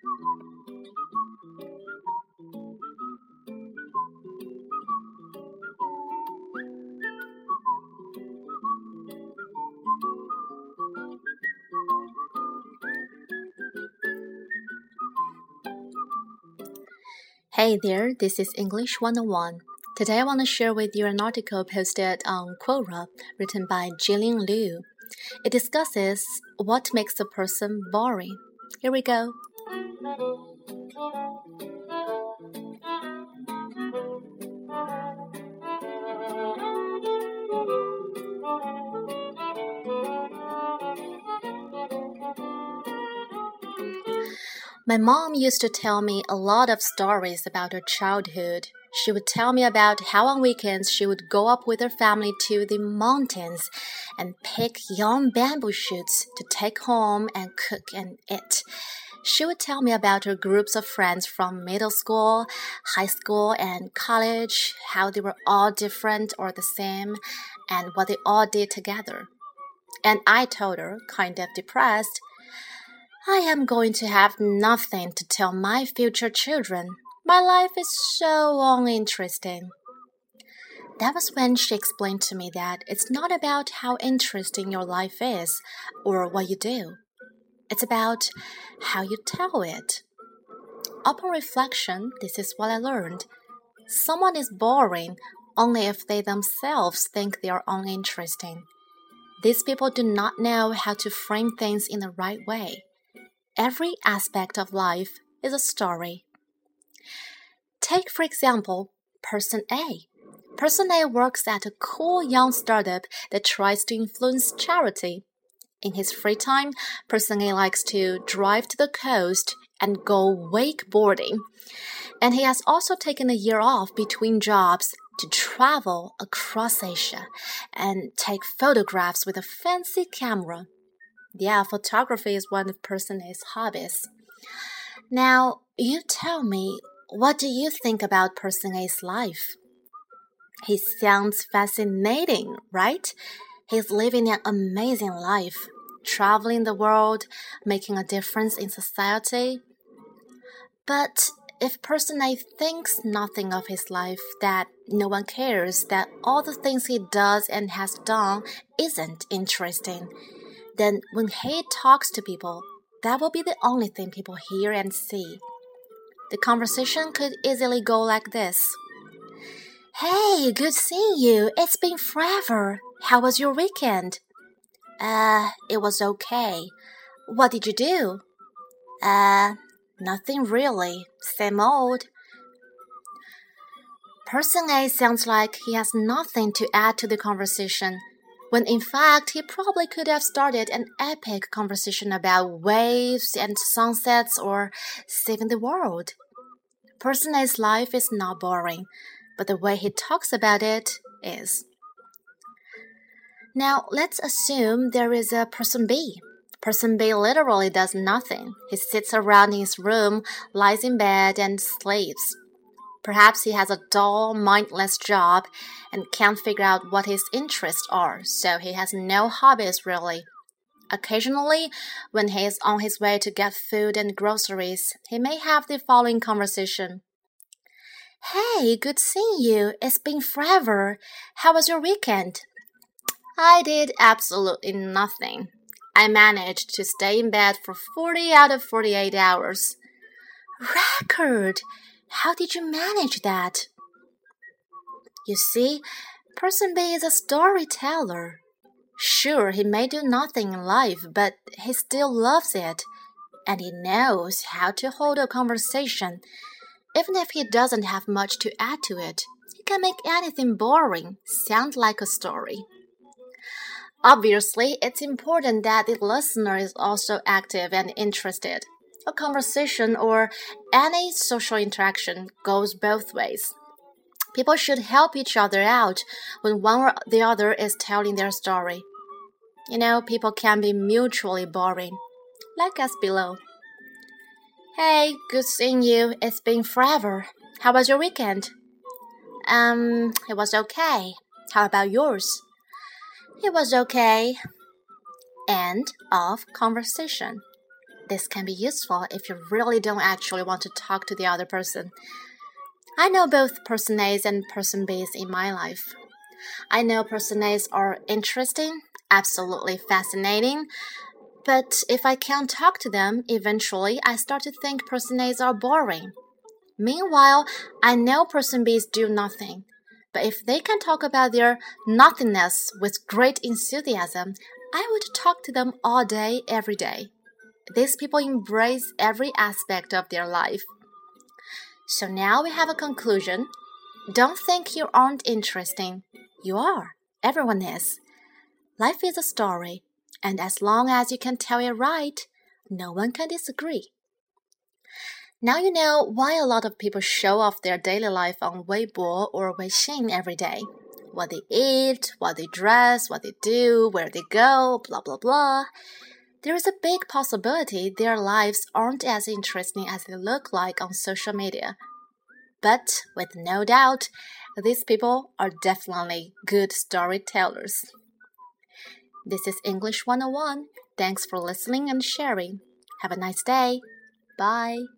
Hey there, this is English 101. Today I want to share with you an article posted on Quora written by Jillian Liu. It discusses what makes a person boring. Here we go. My mom used to tell me a lot of stories about her childhood. She would tell me about how on weekends she would go up with her family to the mountains and pick young bamboo shoots to take home and cook and eat. She would tell me about her groups of friends from middle school, high school, and college, how they were all different or the same, and what they all did together. And I told her, kind of depressed, I am going to have nothing to tell my future children. My life is so uninteresting. That was when she explained to me that it's not about how interesting your life is or what you do. It's about how you tell it. Upon reflection, this is what I learned. Someone is boring only if they themselves think they are uninteresting. These people do not know how to frame things in the right way. Every aspect of life is a story. Take, for example, Person A. Person A works at a cool young startup that tries to influence charity. In his free time, Person A likes to drive to the coast and go wakeboarding. And he has also taken a year off between jobs to travel across Asia and take photographs with a fancy camera. Yeah, photography is one of Person A's hobbies. Now, you tell me, what do you think about Person A's life? He sounds fascinating, right? He's living an amazing life, traveling the world, making a difference in society. But if Person A thinks nothing of his life, that no one cares, that all the things he does and has done isn't interesting, then when he talks to people, that will be the only thing people hear and see. The conversation could easily go like this Hey, good seeing you. It's been forever. How was your weekend? Uh, it was okay. What did you do? Uh, nothing really. Same old. Person A sounds like he has nothing to add to the conversation when in fact he probably could have started an epic conversation about waves and sunsets or saving the world. Person A's life is not boring, but the way he talks about it is. Now, let's assume there is a person B. Person B literally does nothing. He sits around in his room, lies in bed, and sleeps. Perhaps he has a dull, mindless job and can't figure out what his interests are, so he has no hobbies really. Occasionally, when he is on his way to get food and groceries, he may have the following conversation. Hey, good seeing you. It's been forever. How was your weekend? I did absolutely nothing. I managed to stay in bed for 40 out of 48 hours. Record! How did you manage that? You see, Person B is a storyteller. Sure, he may do nothing in life, but he still loves it, and he knows how to hold a conversation. Even if he doesn't have much to add to it, he can make anything boring sound like a story. Obviously, it's important that the listener is also active and interested a conversation or any social interaction goes both ways. People should help each other out when one or the other is telling their story. You know, people can be mutually boring, like us below. Hey, good seeing you. It's been forever. How was your weekend? Um, it was okay. How about yours? It was okay. End of conversation. This can be useful if you really don't actually want to talk to the other person. I know both person A's and person B's in my life. I know person A's are interesting, absolutely fascinating, but if I can't talk to them, eventually I start to think person A's are boring. Meanwhile, I know person B's do nothing. But if they can talk about their nothingness with great enthusiasm, I would talk to them all day, every day. These people embrace every aspect of their life. So now we have a conclusion. Don't think you aren't interesting. You are. Everyone is. Life is a story, and as long as you can tell it right, no one can disagree. Now you know why a lot of people show off their daily life on Weibo or Weixin every day. What they eat, what they dress, what they do, where they go, blah blah blah. There is a big possibility their lives aren't as interesting as they look like on social media. But with no doubt, these people are definitely good storytellers. This is English 101. Thanks for listening and sharing. Have a nice day. Bye.